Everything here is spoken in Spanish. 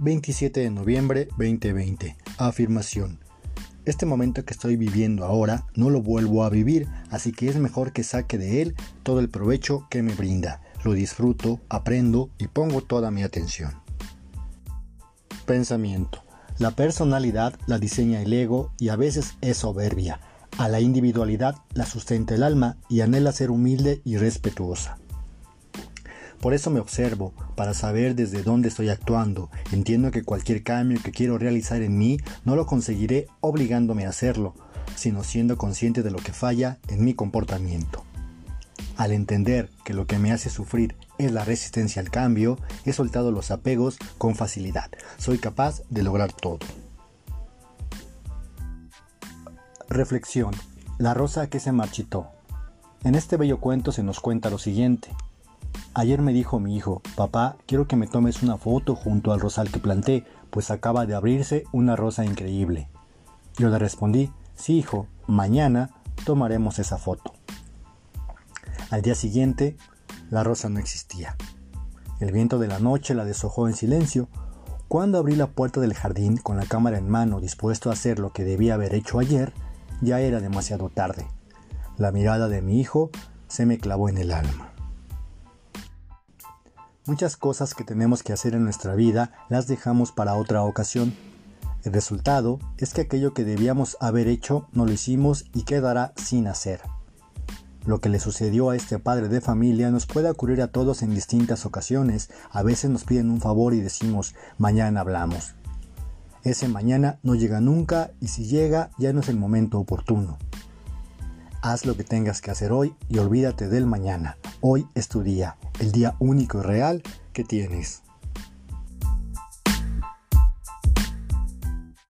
27 de noviembre 2020. Afirmación. Este momento que estoy viviendo ahora no lo vuelvo a vivir, así que es mejor que saque de él todo el provecho que me brinda. Lo disfruto, aprendo y pongo toda mi atención. Pensamiento. La personalidad la diseña el ego y a veces es soberbia. A la individualidad la sustenta el alma y anhela ser humilde y respetuosa. Por eso me observo, para saber desde dónde estoy actuando. Entiendo que cualquier cambio que quiero realizar en mí no lo conseguiré obligándome a hacerlo, sino siendo consciente de lo que falla en mi comportamiento. Al entender que lo que me hace sufrir es la resistencia al cambio, he soltado los apegos con facilidad. Soy capaz de lograr todo. Reflexión. La rosa que se marchitó. En este bello cuento se nos cuenta lo siguiente. Ayer me dijo mi hijo, papá, quiero que me tomes una foto junto al rosal que planté, pues acaba de abrirse una rosa increíble. Yo le respondí, sí hijo, mañana tomaremos esa foto. Al día siguiente, la rosa no existía. El viento de la noche la deshojó en silencio. Cuando abrí la puerta del jardín con la cámara en mano dispuesto a hacer lo que debía haber hecho ayer, ya era demasiado tarde. La mirada de mi hijo se me clavó en el alma. Muchas cosas que tenemos que hacer en nuestra vida las dejamos para otra ocasión. El resultado es que aquello que debíamos haber hecho no lo hicimos y quedará sin hacer. Lo que le sucedió a este padre de familia nos puede ocurrir a todos en distintas ocasiones. A veces nos piden un favor y decimos, mañana hablamos. Ese mañana no llega nunca y si llega ya no es el momento oportuno. Haz lo que tengas que hacer hoy y olvídate del mañana. Hoy es tu día, el día único y real que tienes.